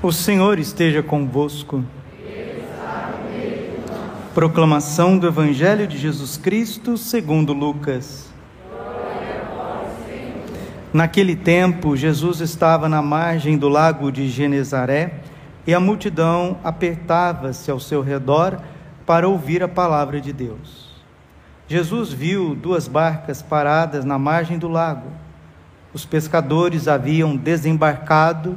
O Senhor esteja convosco. Proclamação do Evangelho de Jesus Cristo segundo Lucas. Naquele tempo, Jesus estava na margem do lago de Genezaré e a multidão apertava-se ao seu redor para ouvir a palavra de Deus. Jesus viu duas barcas paradas na margem do lago. Os pescadores haviam desembarcado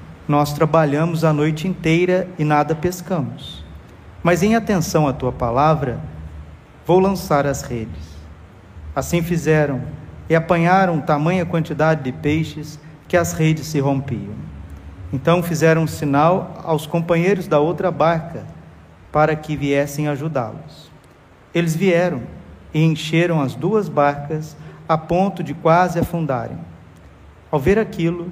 nós trabalhamos a noite inteira e nada pescamos. Mas em atenção à tua palavra, vou lançar as redes. Assim fizeram e apanharam tamanha quantidade de peixes que as redes se rompiam. Então fizeram um sinal aos companheiros da outra barca para que viessem ajudá-los. Eles vieram e encheram as duas barcas a ponto de quase afundarem. Ao ver aquilo,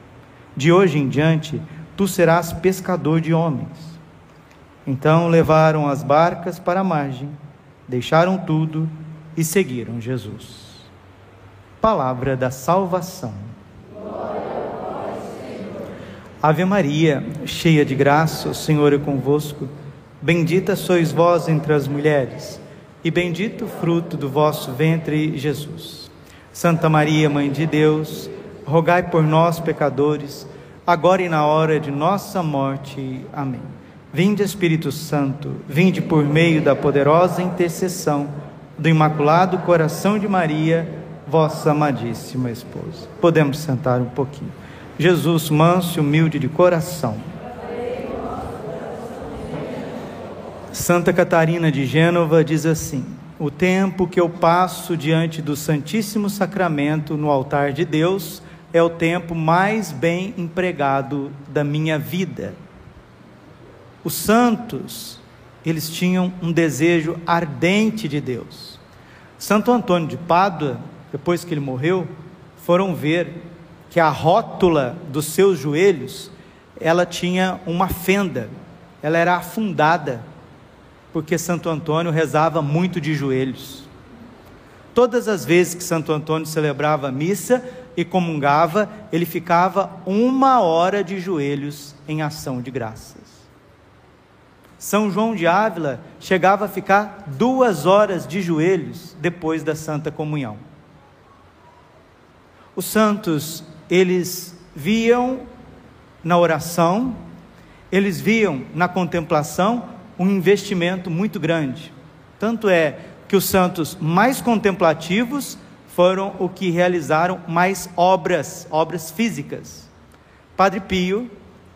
de hoje em diante, tu serás pescador de homens. Então levaram as barcas para a margem, deixaram tudo e seguiram Jesus. Palavra da salvação. Ave Maria, cheia de graça, o Senhor é convosco. Bendita sois vós entre as mulheres, e bendito o fruto do vosso ventre, Jesus. Santa Maria, Mãe de Deus, rogai por nós, pecadores, agora e na hora de nossa morte. Amém. Vinde, Espírito Santo, vinde por meio da poderosa intercessão do Imaculado Coração de Maria, vossa amadíssima esposa. Podemos sentar um pouquinho. Jesus, manso e humilde de coração. Santa Catarina de Gênova diz assim: O tempo que eu passo diante do Santíssimo Sacramento no altar de Deus é o tempo mais bem empregado da minha vida. Os santos, eles tinham um desejo ardente de Deus. Santo Antônio de Pádua, depois que ele morreu, foram ver que a rótula dos seus joelhos, ela tinha uma fenda, ela era afundada, porque Santo Antônio rezava muito de joelhos. Todas as vezes que Santo Antônio celebrava a missa, e comungava, ele ficava uma hora de joelhos em ação de graças. São João de Ávila chegava a ficar duas horas de joelhos depois da Santa Comunhão. Os santos, eles viam na oração, eles viam na contemplação um investimento muito grande. Tanto é que os santos mais contemplativos foram o que realizaram mais obras, obras físicas. Padre Pio,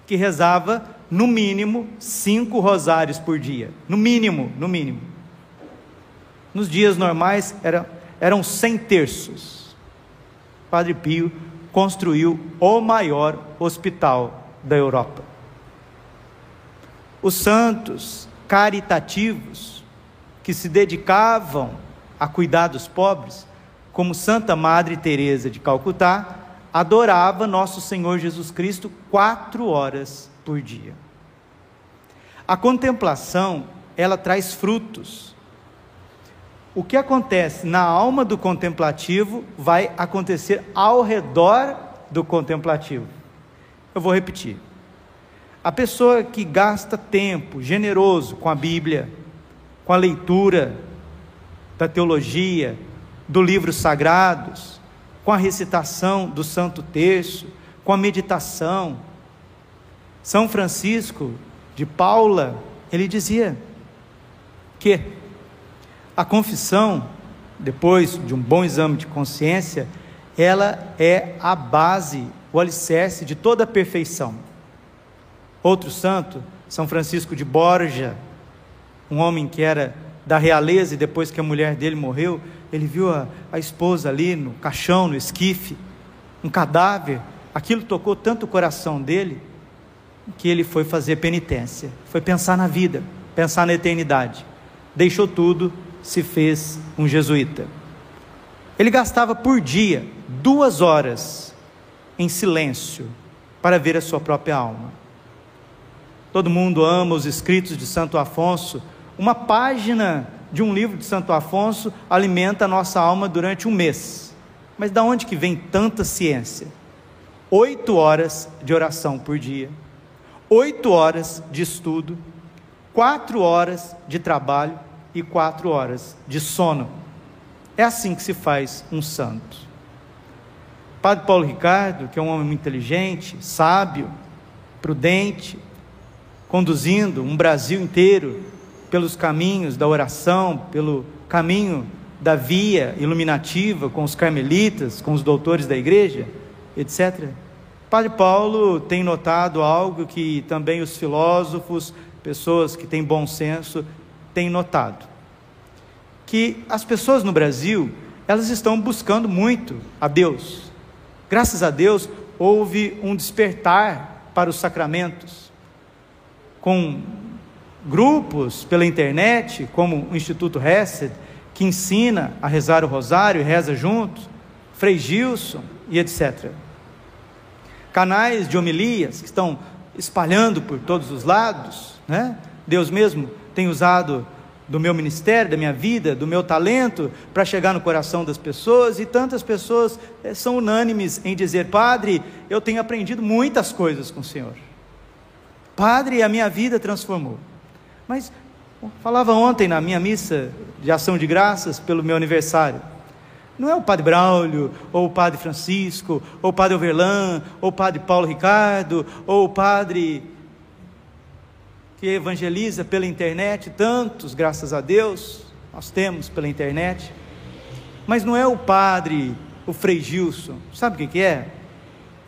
que rezava no mínimo cinco rosários por dia, no mínimo, no mínimo. Nos dias normais era, eram cem terços. Padre Pio construiu o maior hospital da Europa. Os santos caritativos que se dedicavam a cuidar dos pobres como Santa Madre Teresa de Calcutá, adorava nosso Senhor Jesus Cristo quatro horas por dia. A contemplação, ela traz frutos. O que acontece na alma do contemplativo vai acontecer ao redor do contemplativo. Eu vou repetir. A pessoa que gasta tempo generoso com a Bíblia, com a leitura da teologia, do livros sagrados, com a recitação do Santo Terço, com a meditação. São Francisco de Paula, ele dizia que a confissão, depois de um bom exame de consciência, ela é a base, o alicerce de toda a perfeição. Outro santo, São Francisco de Borja, um homem que era da realeza e depois que a mulher dele morreu, ele viu a, a esposa ali no caixão, no esquife, um cadáver. Aquilo tocou tanto o coração dele que ele foi fazer penitência, foi pensar na vida, pensar na eternidade. Deixou tudo, se fez um jesuíta. Ele gastava por dia duas horas em silêncio para ver a sua própria alma. Todo mundo ama os escritos de Santo Afonso. Uma página de um livro de Santo Afonso alimenta a nossa alma durante um mês. Mas da onde que vem tanta ciência? Oito horas de oração por dia, oito horas de estudo, quatro horas de trabalho e quatro horas de sono. É assim que se faz um santo. Padre Paulo Ricardo, que é um homem muito inteligente, sábio, prudente, conduzindo um Brasil inteiro pelos caminhos da oração, pelo caminho da via iluminativa com os carmelitas, com os doutores da igreja, etc. Padre Paulo tem notado algo que também os filósofos, pessoas que têm bom senso, têm notado. Que as pessoas no Brasil, elas estão buscando muito a Deus. Graças a Deus, houve um despertar para os sacramentos com grupos pela internet, como o Instituto Hesed, que ensina a rezar o rosário e reza junto, Frei Gilson e etc. Canais de homilias que estão espalhando por todos os lados, né? Deus mesmo tem usado do meu ministério, da minha vida, do meu talento para chegar no coração das pessoas e tantas pessoas é, são unânimes em dizer: Padre, eu tenho aprendido muitas coisas com o Senhor. Padre, a minha vida transformou. Mas falava ontem na minha missa de ação de graças pelo meu aniversário. Não é o Padre Braulio, ou o Padre Francisco, ou o Padre Overlan, ou o Padre Paulo Ricardo, ou o Padre que evangeliza pela internet, tantos, graças a Deus, nós temos pela internet. Mas não é o Padre, o Frei Gilson, sabe o que é?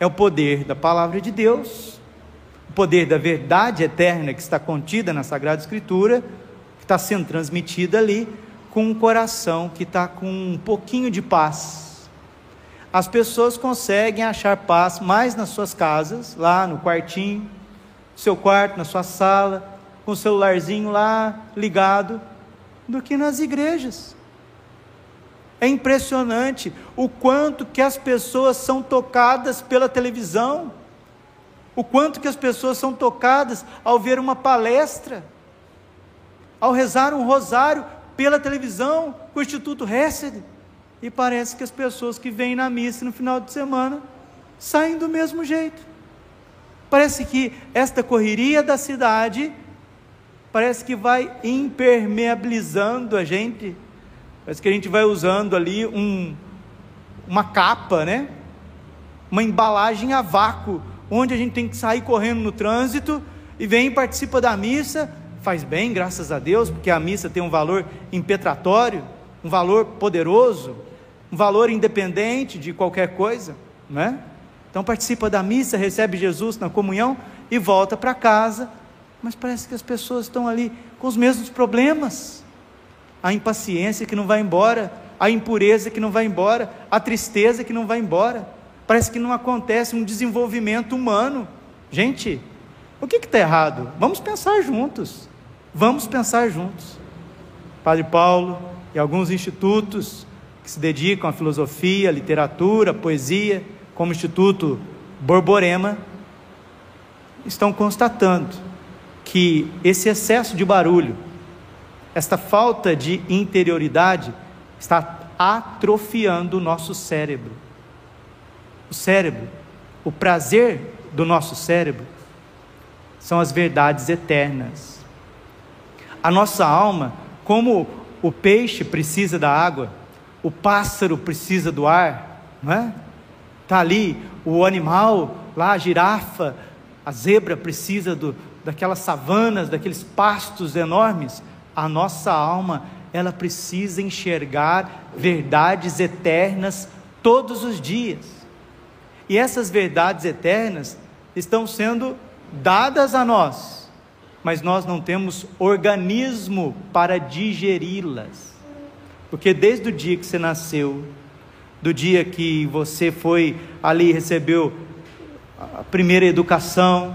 É o poder da palavra de Deus poder da verdade eterna que está contida na Sagrada Escritura, que está sendo transmitida ali, com um coração que está com um pouquinho de paz. As pessoas conseguem achar paz mais nas suas casas, lá no quartinho, no seu quarto, na sua sala, com o celularzinho lá ligado, do que nas igrejas. É impressionante o quanto que as pessoas são tocadas pela televisão o quanto que as pessoas são tocadas ao ver uma palestra, ao rezar um rosário pela televisão com o Instituto Hesed. E parece que as pessoas que vêm na missa no final de semana saem do mesmo jeito. Parece que esta correria da cidade parece que vai impermeabilizando a gente. Parece que a gente vai usando ali um, uma capa, né? Uma embalagem a vácuo onde a gente tem que sair correndo no trânsito e vem e participa da missa, faz bem, graças a Deus, porque a missa tem um valor impetratório, um valor poderoso, um valor independente de qualquer coisa, né? Então participa da missa, recebe Jesus na comunhão e volta para casa, mas parece que as pessoas estão ali com os mesmos problemas. A impaciência que não vai embora, a impureza que não vai embora, a tristeza que não vai embora parece que não acontece um desenvolvimento humano. Gente, o que está errado? Vamos pensar juntos. Vamos pensar juntos. Padre Paulo e alguns institutos que se dedicam à filosofia, literatura, poesia, como o Instituto Borborema, estão constatando que esse excesso de barulho, esta falta de interioridade, está atrofiando o nosso cérebro o cérebro, o prazer do nosso cérebro, são as verdades eternas. A nossa alma, como o peixe precisa da água, o pássaro precisa do ar, não é? Está ali o animal, lá a girafa, a zebra precisa do, daquelas savanas, daqueles pastos enormes, a nossa alma, ela precisa enxergar verdades eternas todos os dias. E essas verdades eternas estão sendo dadas a nós, mas nós não temos organismo para digeri-las. Porque desde o dia que você nasceu, do dia que você foi ali recebeu a primeira educação,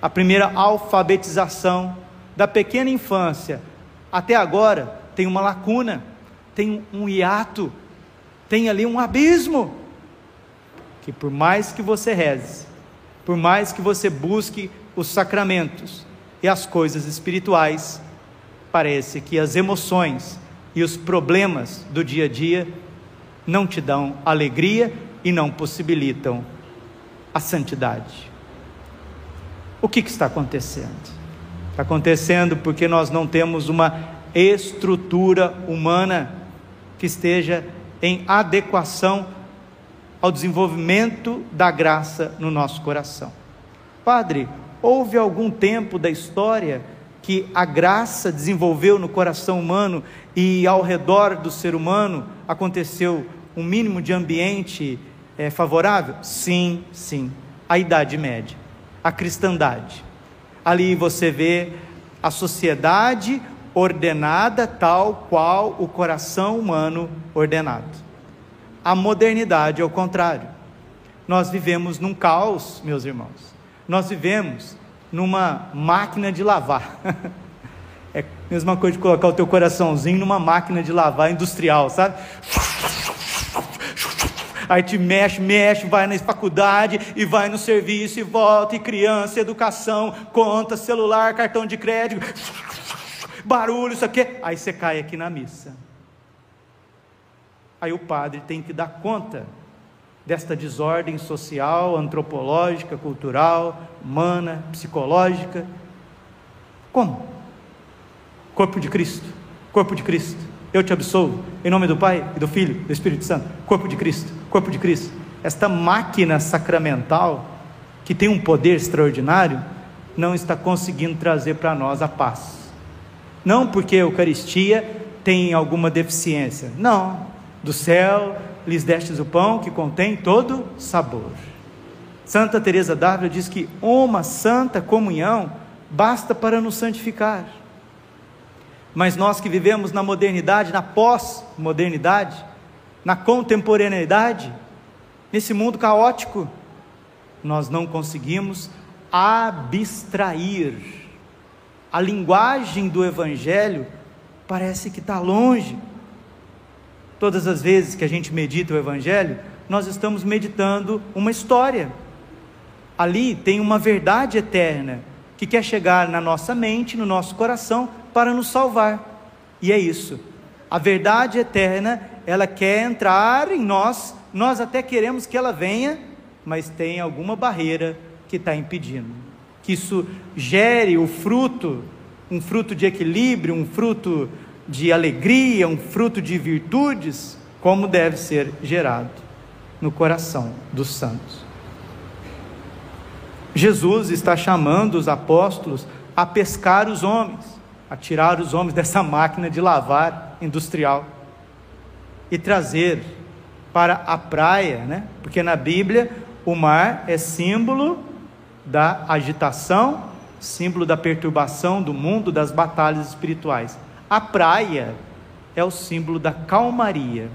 a primeira alfabetização, da pequena infância até agora, tem uma lacuna, tem um hiato, tem ali um abismo. Que por mais que você reze, por mais que você busque os sacramentos e as coisas espirituais, parece que as emoções e os problemas do dia a dia não te dão alegria e não possibilitam a santidade. O que, que está acontecendo? Está acontecendo porque nós não temos uma estrutura humana que esteja em adequação ao desenvolvimento da graça no nosso coração. Padre, houve algum tempo da história que a graça desenvolveu no coração humano e ao redor do ser humano aconteceu um mínimo de ambiente é, favorável? Sim, sim. A Idade Média, a cristandade. Ali você vê a sociedade ordenada tal qual o coração humano ordenado. A modernidade é o contrário. Nós vivemos num caos, meus irmãos. Nós vivemos numa máquina de lavar. é a mesma coisa de colocar o teu coraçãozinho numa máquina de lavar industrial, sabe? Aí te mexe, mexe, vai na faculdade e vai no serviço e volta, e criança, educação, conta, celular, cartão de crédito, barulho, isso aqui. Aí você cai aqui na missa. Aí o padre tem que dar conta desta desordem social, antropológica, cultural, humana, psicológica. Como? Corpo de Cristo, corpo de Cristo. Eu te absolvo, em nome do Pai e do Filho e do Espírito Santo. Corpo de Cristo, corpo de Cristo. Esta máquina sacramental, que tem um poder extraordinário, não está conseguindo trazer para nós a paz. Não porque a Eucaristia tem alguma deficiência. Não. Do céu lhes destes o pão que contém todo sabor. Santa Teresa d'Ávila diz que uma santa comunhão basta para nos santificar. Mas nós que vivemos na modernidade, na pós-modernidade, na contemporaneidade, nesse mundo caótico, nós não conseguimos abstrair. A linguagem do Evangelho parece que está longe, Todas as vezes que a gente medita o Evangelho, nós estamos meditando uma história. Ali tem uma verdade eterna que quer chegar na nossa mente, no nosso coração, para nos salvar. E é isso. A verdade eterna, ela quer entrar em nós, nós até queremos que ela venha, mas tem alguma barreira que está impedindo. Que isso gere o fruto, um fruto de equilíbrio, um fruto de alegria, um fruto de virtudes, como deve ser gerado no coração dos santos. Jesus está chamando os apóstolos a pescar os homens, a tirar os homens dessa máquina de lavar industrial e trazer para a praia, né? Porque na Bíblia o mar é símbolo da agitação, símbolo da perturbação do mundo, das batalhas espirituais. A praia é o símbolo da calmaria.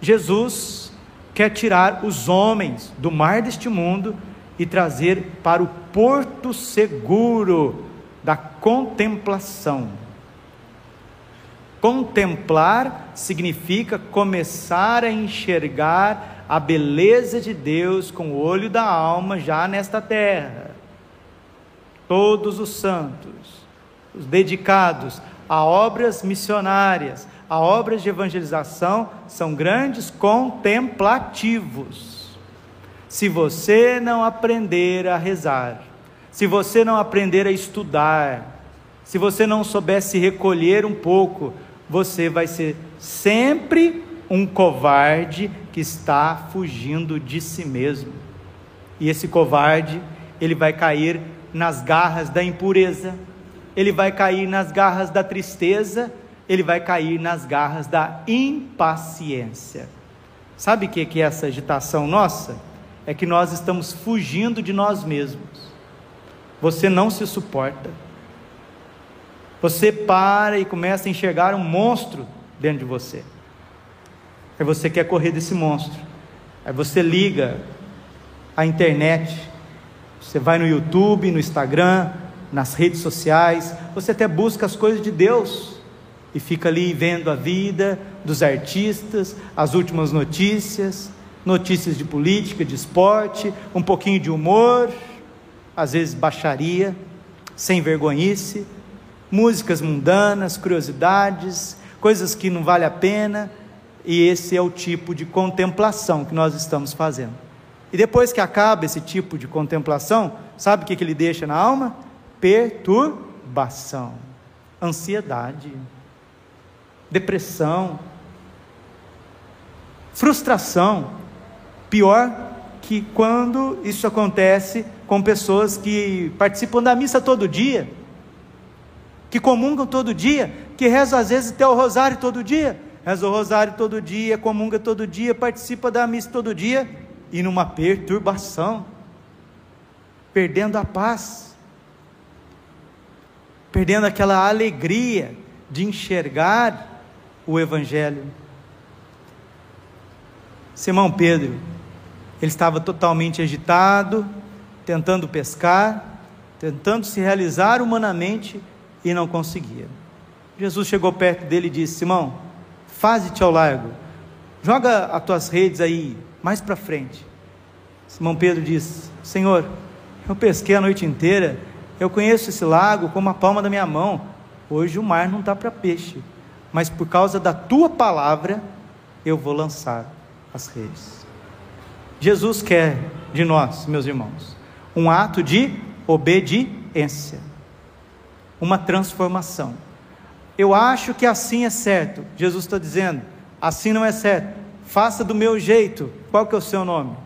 Jesus quer tirar os homens do mar deste mundo e trazer para o porto seguro da contemplação. Contemplar significa começar a enxergar a beleza de Deus com o olho da alma já nesta terra. Todos os santos, os dedicados a obras missionárias, a obras de evangelização são grandes contemplativos. Se você não aprender a rezar, se você não aprender a estudar, se você não souber se recolher um pouco, você vai ser sempre um covarde que está fugindo de si mesmo. E esse covarde, ele vai cair nas garras da impureza, ele vai cair nas garras da tristeza, ele vai cair nas garras da impaciência. Sabe o que é essa agitação nossa? É que nós estamos fugindo de nós mesmos. Você não se suporta. Você para e começa a enxergar um monstro dentro de você. Aí você quer correr desse monstro. Aí você liga a internet, você vai no YouTube, no Instagram, nas redes sociais, você até busca as coisas de Deus e fica ali vendo a vida dos artistas, as últimas notícias, notícias de política, de esporte, um pouquinho de humor, às vezes baixaria, sem vergonhice, músicas mundanas, curiosidades, coisas que não vale a pena, e esse é o tipo de contemplação que nós estamos fazendo. E depois que acaba esse tipo de contemplação, sabe o que, ele deixa na alma? Perturbação, ansiedade, depressão, frustração. Pior que quando isso acontece com pessoas que participam da missa todo dia, que comungam todo dia, que rezam às vezes até o rosário todo dia, reza o rosário todo dia, comunga todo dia, participa da missa todo dia, e numa perturbação, perdendo a paz, perdendo aquela alegria de enxergar o Evangelho. Simão Pedro, ele estava totalmente agitado, tentando pescar, tentando se realizar humanamente e não conseguia. Jesus chegou perto dele e disse: Simão, faze-te ao largo, joga as tuas redes aí mais para frente. Simão Pedro disse: Senhor, eu pesquei a noite inteira, eu conheço esse lago como a palma da minha mão. Hoje o mar não está para peixe, mas por causa da tua palavra eu vou lançar as redes. Jesus quer de nós, meus irmãos, um ato de obediência uma transformação. Eu acho que assim é certo. Jesus está dizendo, assim não é certo. Faça do meu jeito. Qual que é o seu nome?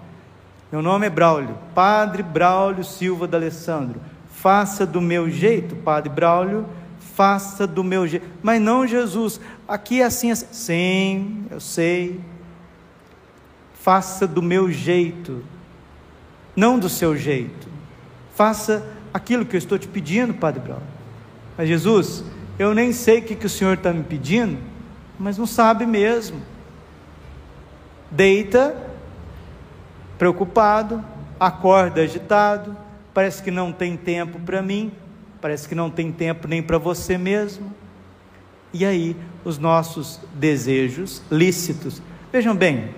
Meu nome é Braulio, Padre Braulio Silva D'Alessandro. Faça do meu jeito, Padre Braulio, faça do meu jeito. Mas não Jesus, aqui é assim, assim. Sim, eu sei. Faça do meu jeito, não do seu jeito. Faça aquilo que eu estou te pedindo, Padre Braulio. Mas Jesus, eu nem sei o que, que o Senhor está me pedindo, mas não sabe mesmo. Deita, preocupado, acorda agitado, parece que não tem tempo para mim, parece que não tem tempo nem para você mesmo. E aí, os nossos desejos lícitos. Vejam bem,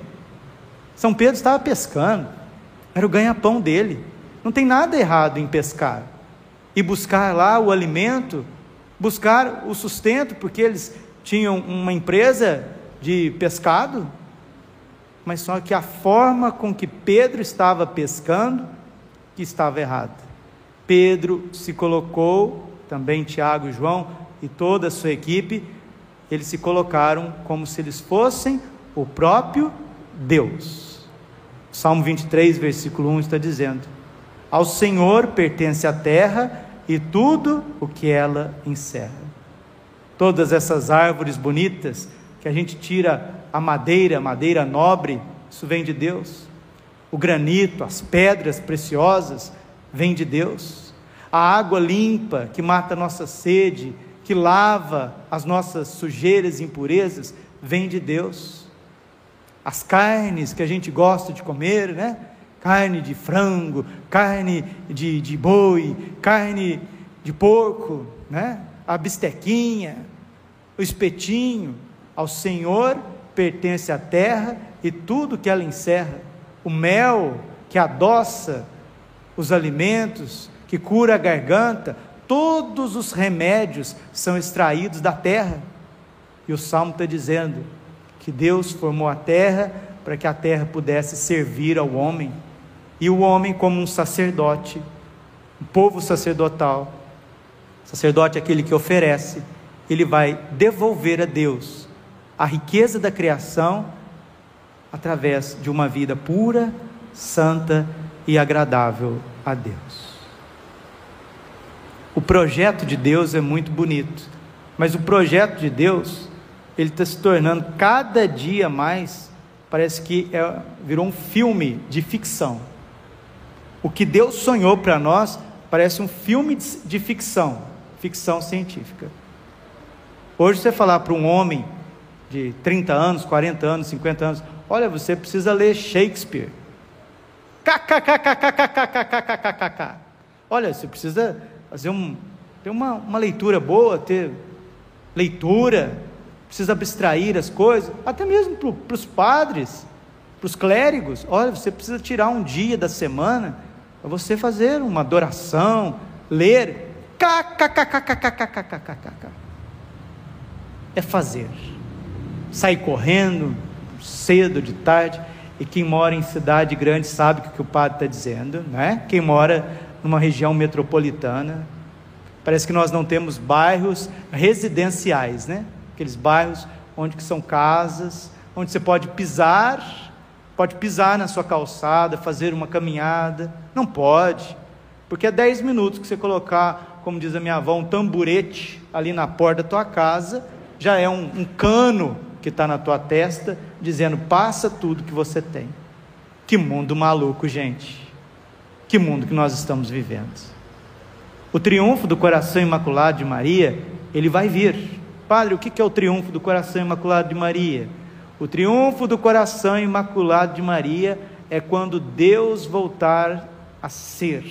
São Pedro estava pescando, era o ganha-pão dele. Não tem nada errado em pescar e buscar lá o alimento, buscar o sustento, porque eles tinham uma empresa de pescado, mas só que a forma com que Pedro estava pescando que estava errada. Pedro se colocou, também Tiago e João e toda a sua equipe, eles se colocaram como se eles fossem o próprio Deus. Salmo 23, versículo 1 está dizendo: ao Senhor pertence a terra e tudo o que ela encerra. Todas essas árvores bonitas que a gente tira a madeira, madeira nobre, isso vem de Deus. O granito, as pedras preciosas, vem de Deus. A água limpa que mata a nossa sede, que lava as nossas sujeiras e impurezas, vem de Deus. As carnes que a gente gosta de comer, né? carne de frango, carne de, de boi, carne de porco, né? a bistequinha, o espetinho. Ao Senhor pertence a terra e tudo que ela encerra. O mel que adoça os alimentos, que cura a garganta, todos os remédios são extraídos da terra. E o salmo está dizendo que Deus formou a terra para que a terra pudesse servir ao homem e o homem como um sacerdote, um povo sacerdotal. Sacerdote é aquele que oferece, ele vai devolver a Deus a riqueza da criação através de uma vida pura, santa e agradável a Deus. O projeto de Deus é muito bonito, mas o projeto de Deus ele está se tornando cada dia mais, parece que é, virou um filme de ficção. O que Deus sonhou para nós parece um filme de, de ficção, ficção científica. Hoje você falar para um homem de 30 anos, 40 anos, 50 anos, olha, você precisa ler Shakespeare. KKKKKKKKKKKK. Olha, você precisa fazer um, ter uma, uma leitura boa, ter leitura, precisa abstrair as coisas, até mesmo para os padres, para os clérigos. Olha, você precisa tirar um dia da semana para você fazer uma adoração, ler. É fazer. Sair correndo, cedo, de tarde. E quem mora em cidade grande sabe o que o padre está dizendo, né? Quem mora numa região metropolitana, parece que nós não temos bairros residenciais, né? aqueles bairros onde que são casas, onde você pode pisar, pode pisar na sua calçada, fazer uma caminhada. Não pode, porque é 10 minutos que você colocar, como diz a minha avó, um tamburete ali na porta da tua casa, já é um, um cano que está na tua testa, dizendo: passa tudo que você tem. Que mundo maluco, gente. Que mundo que nós estamos vivendo. O triunfo do coração imaculado de Maria, ele vai vir. Padre, o que é o triunfo do coração imaculado de Maria? O triunfo do coração imaculado de Maria é quando Deus voltar a ser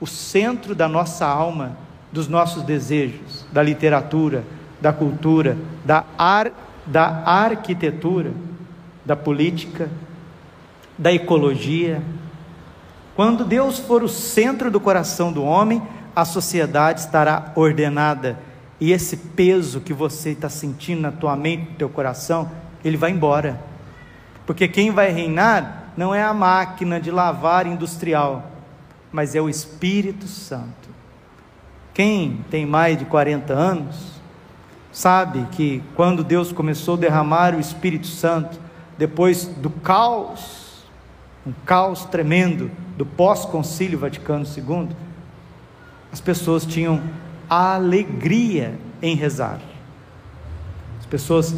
o centro da nossa alma, dos nossos desejos, da literatura, da cultura, da, ar, da arquitetura, da política, da ecologia. Quando Deus for o centro do coração do homem, a sociedade estará ordenada e esse peso que você está sentindo na tua mente, no teu coração, ele vai embora. Porque quem vai reinar não é a máquina de lavar industrial, mas é o Espírito Santo. Quem tem mais de 40 anos, sabe que quando Deus começou a derramar o Espírito Santo, depois do caos, um caos tremendo do pós-concílio Vaticano II, as pessoas tinham alegria em rezar. As pessoas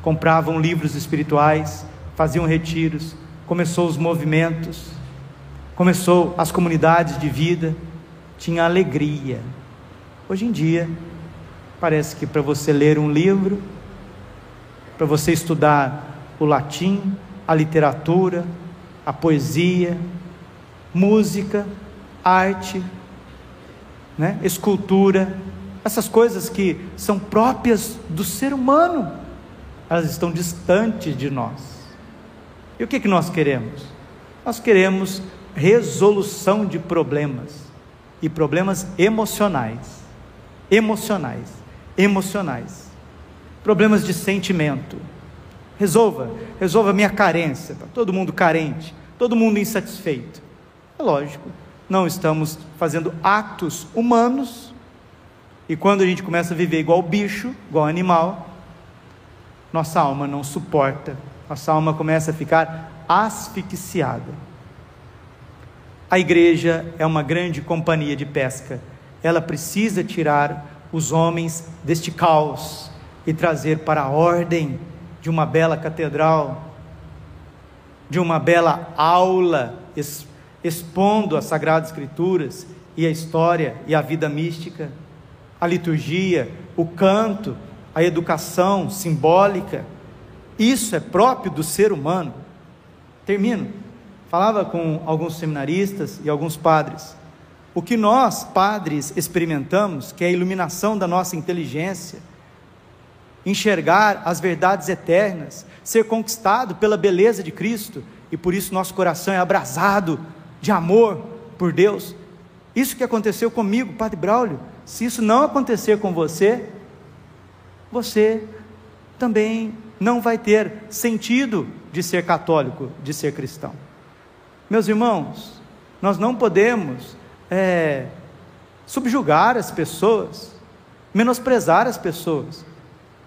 compravam livros espirituais, faziam retiros, começou os movimentos, começou as comunidades de vida, tinha alegria. Hoje em dia, parece que para você ler um livro, para você estudar o latim, a literatura, a poesia, música, arte, né? escultura, essas coisas que são próprias do ser humano, elas estão distantes de nós. E o que, que nós queremos? Nós queremos resolução de problemas e problemas emocionais. Emocionais, emocionais. Problemas de sentimento. Resolva, resolva a minha carência. Tá todo mundo carente, todo mundo insatisfeito. É lógico não estamos fazendo atos humanos, e quando a gente começa a viver igual bicho, igual animal, nossa alma não suporta, nossa alma começa a ficar asfixiada. A igreja é uma grande companhia de pesca, ela precisa tirar os homens deste caos e trazer para a ordem de uma bela catedral, de uma bela aula expondo as Sagradas Escrituras e a história e a vida mística, a liturgia, o canto, a educação simbólica. Isso é próprio do ser humano. Termino. Falava com alguns seminaristas e alguns padres. O que nós, padres, experimentamos, que é a iluminação da nossa inteligência, enxergar as verdades eternas, ser conquistado pela beleza de Cristo, e por isso nosso coração é abrasado de amor por Deus. Isso que aconteceu comigo, Padre Braulio, se isso não acontecer com você, você também não vai ter sentido de ser católico, de ser cristão. Meus irmãos, nós não podemos é, subjugar as pessoas, menosprezar as pessoas.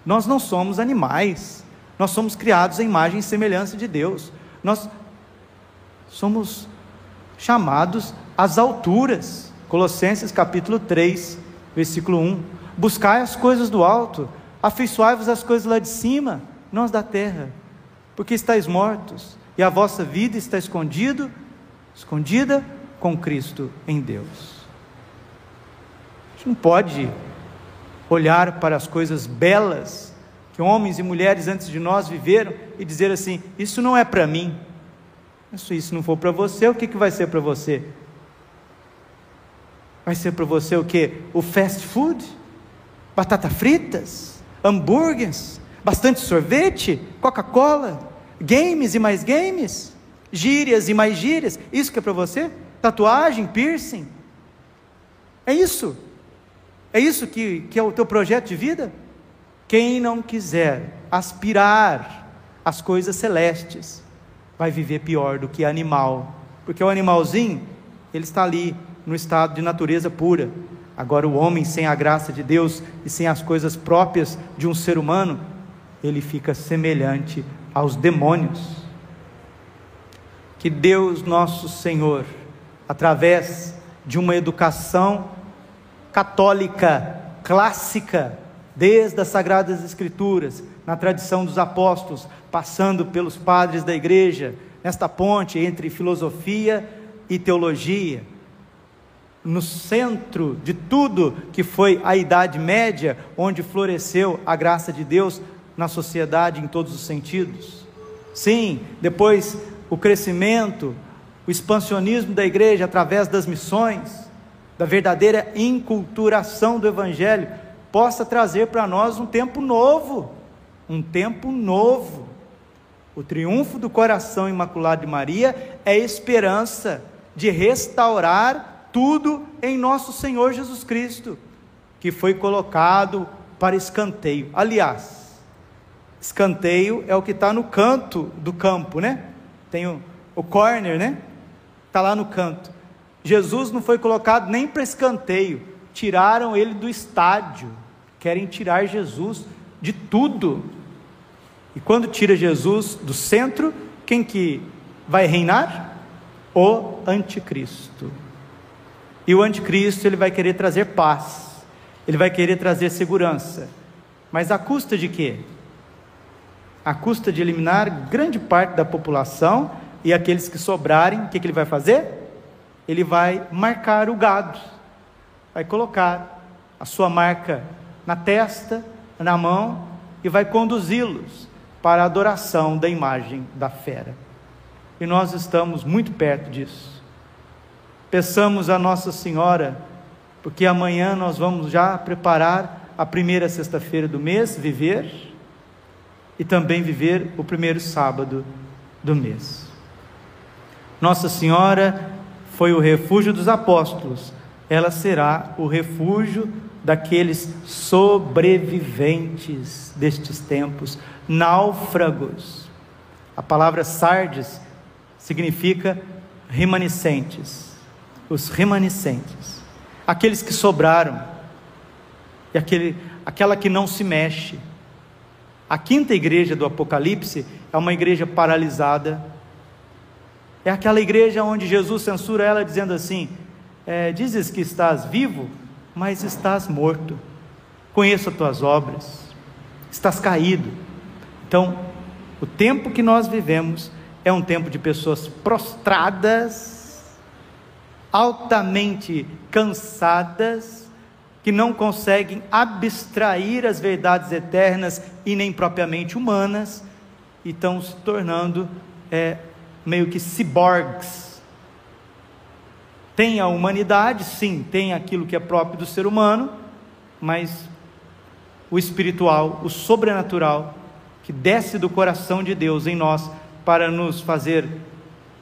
Nós não somos animais, nós somos criados à imagem e semelhança de Deus. Nós somos chamados às alturas. Colossenses capítulo 3, versículo 1. Buscai as coisas do alto, afeiçoai-vos as coisas lá de cima, não as da terra, porque estáis mortos, e a vossa vida está escondido, escondida com Cristo em Deus. A gente não pode olhar para as coisas belas que homens e mulheres antes de nós viveram e dizer assim: isso não é para mim. Se isso não for para você, o que, que vai ser para você? Vai ser para você o que? O fast food? Batata fritas? Hambúrgueres? Bastante sorvete? Coca-Cola? Games e mais games? Gírias e mais gírias? Isso que é para você? Tatuagem? Piercing? É isso? É isso que, que é o teu projeto de vida? Quem não quiser aspirar às coisas celestes, vai viver pior do que animal, porque o animalzinho, ele está ali no estado de natureza pura. Agora, o homem sem a graça de Deus e sem as coisas próprias de um ser humano, ele fica semelhante aos demônios. Que Deus, nosso Senhor, através de uma educação católica, clássica, desde as Sagradas Escrituras, na tradição dos apóstolos, passando pelos padres da igreja, nesta ponte entre filosofia e teologia, no centro de tudo que foi a Idade Média, onde floresceu a graça de Deus na sociedade em todos os sentidos. Sim, depois o crescimento, o expansionismo da igreja através das missões, da verdadeira inculturação do Evangelho, possa trazer para nós um tempo novo, um tempo novo. O triunfo do coração imaculado de Maria é esperança de restaurar tudo em nosso Senhor Jesus Cristo, que foi colocado para escanteio. Aliás, escanteio é o que está no canto do campo, né? Tem o, o corner, né? Está lá no canto. Jesus não foi colocado nem para escanteio, tiraram ele do estádio. Querem tirar Jesus de tudo. E quando tira Jesus do centro, quem que vai reinar? O anticristo. E o anticristo ele vai querer trazer paz, ele vai querer trazer segurança, mas a custa de quê? A custa de eliminar grande parte da população e aqueles que sobrarem, o que, que ele vai fazer? Ele vai marcar o gado, vai colocar a sua marca na testa, na mão e vai conduzi-los para a adoração da imagem da fera. E nós estamos muito perto disso. Peçamos a Nossa Senhora, porque amanhã nós vamos já preparar a primeira sexta-feira do mês, viver, e também viver o primeiro sábado do mês. Nossa Senhora foi o refúgio dos apóstolos, ela será o refúgio daqueles sobreviventes destes tempos, náufragos. A palavra sardes significa remanescentes os remanescentes, aqueles que sobraram, e aquele, aquela que não se mexe. A quinta igreja do Apocalipse é uma igreja paralisada, é aquela igreja onde Jesus censura ela dizendo assim: é, Dizes que estás vivo, mas estás morto. Conheço as tuas obras, estás caído. Então, o tempo que nós vivemos é um tempo de pessoas prostradas altamente cansadas, que não conseguem abstrair as verdades eternas e nem propriamente humanas, e estão se tornando é, meio que ciborgues. Tem a humanidade, sim, tem aquilo que é próprio do ser humano, mas o espiritual, o sobrenatural, que desce do coração de Deus em nós para nos fazer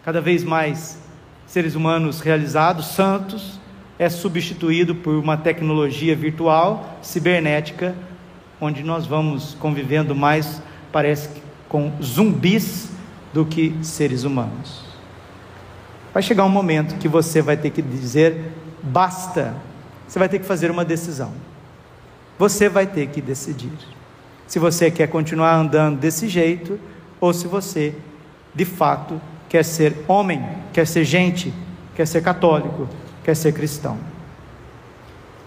cada vez mais seres humanos realizados, santos, é substituído por uma tecnologia virtual, cibernética, onde nós vamos convivendo mais, parece com zumbis do que seres humanos. Vai chegar um momento que você vai ter que dizer basta. Você vai ter que fazer uma decisão. Você vai ter que decidir. Se você quer continuar andando desse jeito ou se você, de fato, quer ser homem, quer ser gente, quer ser católico, quer ser cristão.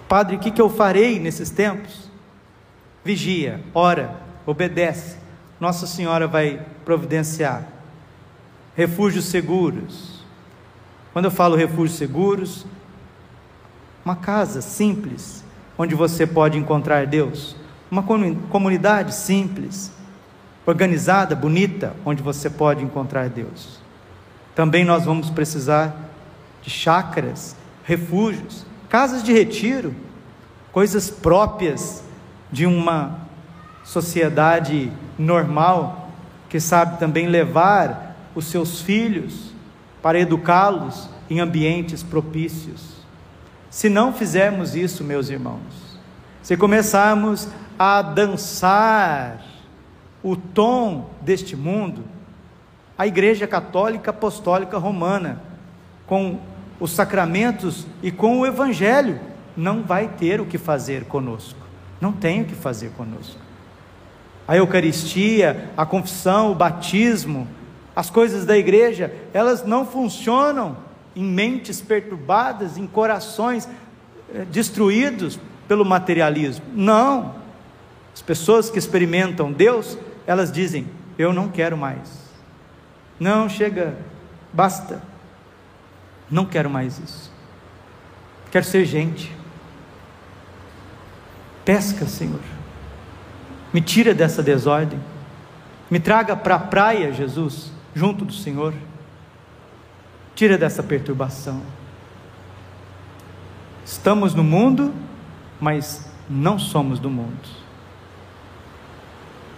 Padre, o que, eu farei nesses tempos? Vigia, ora, obedece. Nossa Senhora vai providenciar. Refúgios seguros. Quando eu falo refúgios seguros, uma casa simples, onde você pode encontrar Deus. Uma comunidade simples, organizada, bonita, onde você pode encontrar Deus. Também nós vamos precisar de chácaras, refúgios, casas de retiro, coisas próprias de uma sociedade normal, que sabe também levar os seus filhos para educá-los em ambientes propícios. Se não fizermos isso, meus irmãos, se começarmos a dançar o tom deste mundo, a Igreja Católica Apostólica Romana, com os sacramentos e com o Evangelho, não vai ter o que fazer conosco. Não tem o que fazer conosco. A Eucaristia, a confissão, o batismo, as coisas da igreja, elas não funcionam em mentes perturbadas, em corações eh, destruídos pelo materialismo. Não. As pessoas que experimentam Deus, elas dizem: Eu não quero mais. Não, chega, basta. Não quero mais isso. Quero ser gente. Pesca, Senhor. Me tira dessa desordem. Me traga para a praia, Jesus, junto do Senhor. Tira dessa perturbação. Estamos no mundo, mas não somos do mundo.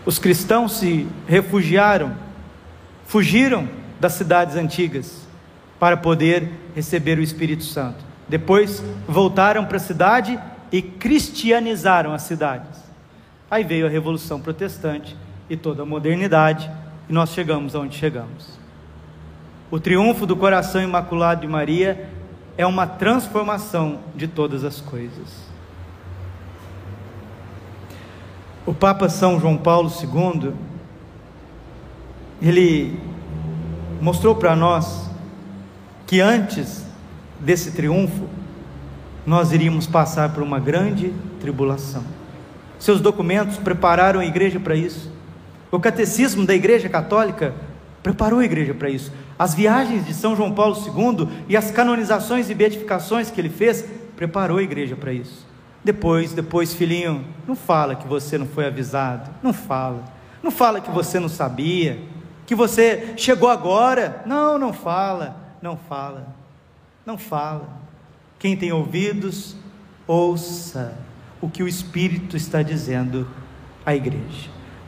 Os cristãos se refugiaram, fugiram das cidades antigas para poder receber o Espírito Santo. Depois voltaram para a cidade e cristianizaram as cidades. Aí veio a Revolução Protestante e toda a modernidade, e nós chegamos aonde chegamos. O triunfo do coração imaculado de Maria é uma transformação de todas as coisas. O Papa São João Paulo II, ele mostrou para nós que antes desse triunfo, nós iríamos passar por uma grande tribulação. Seus documentos prepararam a igreja para isso. O catecismo da Igreja Católica preparou a igreja para isso. As viagens de São João Paulo II e as canonizações e beatificações que ele fez preparou a igreja para isso. Depois, depois, filhinho, não fala que você não foi avisado. Não fala. Não fala que você não sabia, que você chegou agora. Não, não fala não fala, não fala. Quem tem ouvidos, ouça o que o Espírito está dizendo à igreja.